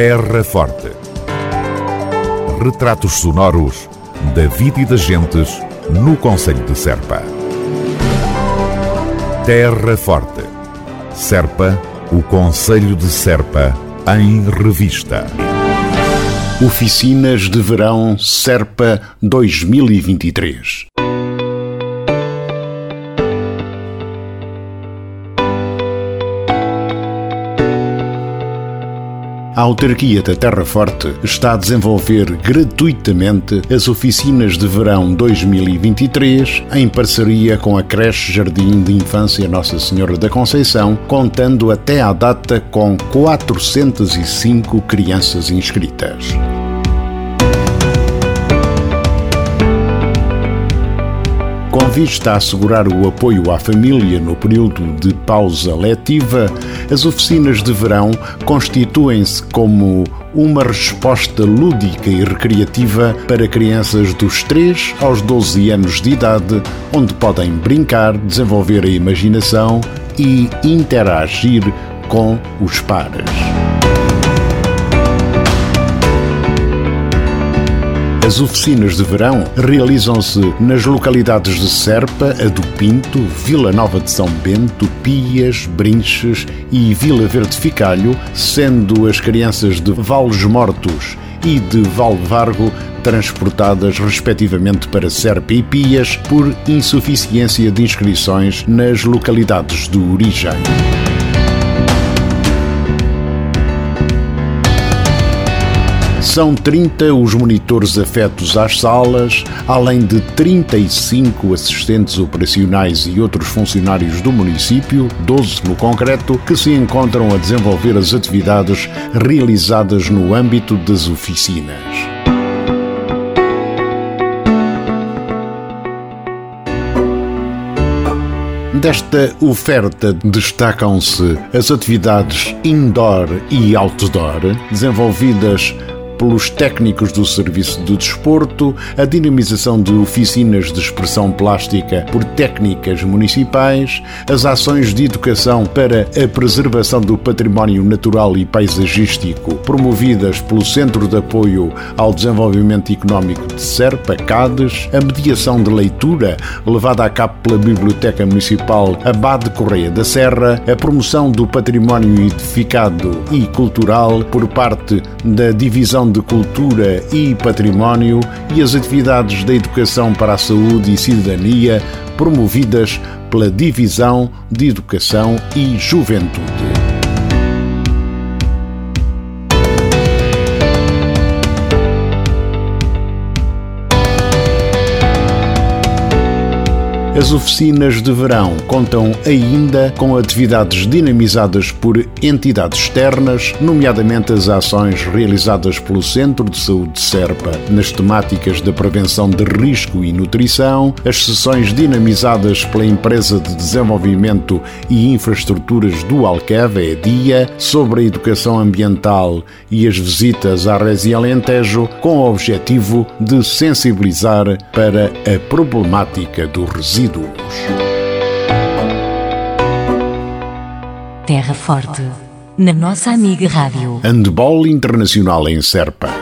Terra Forte. Retratos sonoros da vida e das gentes no Conselho de Serpa. Terra Forte. Serpa, o Conselho de Serpa, em revista. Oficinas de Verão Serpa 2023. A autarquia da Terra Forte está a desenvolver gratuitamente as oficinas de verão 2023 em parceria com a creche Jardim de Infância Nossa Senhora da Conceição, contando até à data com 405 crianças inscritas. Vista a assegurar o apoio à família no período de pausa letiva, as oficinas de verão constituem-se como uma resposta lúdica e recreativa para crianças dos 3 aos 12 anos de idade, onde podem brincar, desenvolver a imaginação e interagir com os pares. As oficinas de verão realizam-se nas localidades de Serpa, a do Pinto, Vila Nova de São Bento, Pias, Brinches e Vila Verde Ficalho, sendo as crianças de Vales Mortos e de Valvargo transportadas respectivamente para Serpa e Pias por insuficiência de inscrições nas localidades de origem. São 30 os monitores afetos às salas, além de 35 assistentes operacionais e outros funcionários do município, 12 no concreto, que se encontram a desenvolver as atividades realizadas no âmbito das oficinas. Desta oferta destacam-se as atividades indoor e outdoor, desenvolvidas pelos técnicos do Serviço de Desporto, a dinamização de oficinas de expressão plástica por técnicas municipais, as ações de educação para a preservação do património natural e paisagístico promovidas pelo Centro de Apoio ao Desenvolvimento Económico de Serpa, CADES, a mediação de leitura levada a cabo pela Biblioteca Municipal Abade Correia da Serra, a promoção do património edificado e cultural por parte da Divisão de Cultura e Património e as atividades da Educação para a Saúde e Cidadania promovidas pela Divisão de Educação e Juventude. As oficinas de verão contam ainda com atividades dinamizadas por entidades externas, nomeadamente as ações realizadas pelo Centro de Saúde de Serpa. Nas temáticas da prevenção de risco e nutrição, as sessões dinamizadas pela Empresa de Desenvolvimento e Infraestruturas do Alqueva, EDIA, sobre a educação ambiental e as visitas à Resi Alentejo, com o objetivo de sensibilizar para a problemática do resíduo Terra Forte, na nossa amiga Rádio. Handball Internacional em Serpa.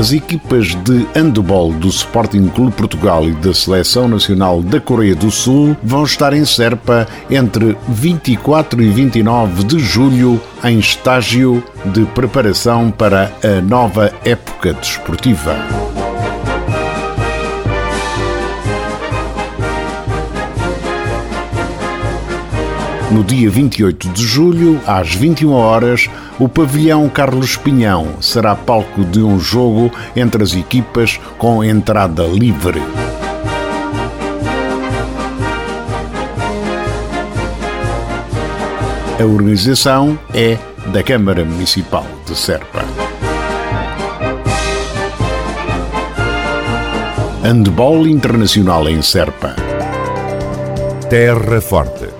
As equipas de handball do Sporting Clube Portugal e da Seleção Nacional da Coreia do Sul vão estar em Serpa entre 24 e 29 de julho em estágio de preparação para a nova época desportiva. No dia 28 de julho, às 21 horas, o pavilhão Carlos Pinhão será palco de um jogo entre as equipas com entrada livre. A organização é da Câmara Municipal de Serpa. Handball Internacional em Serpa. Terra Forte.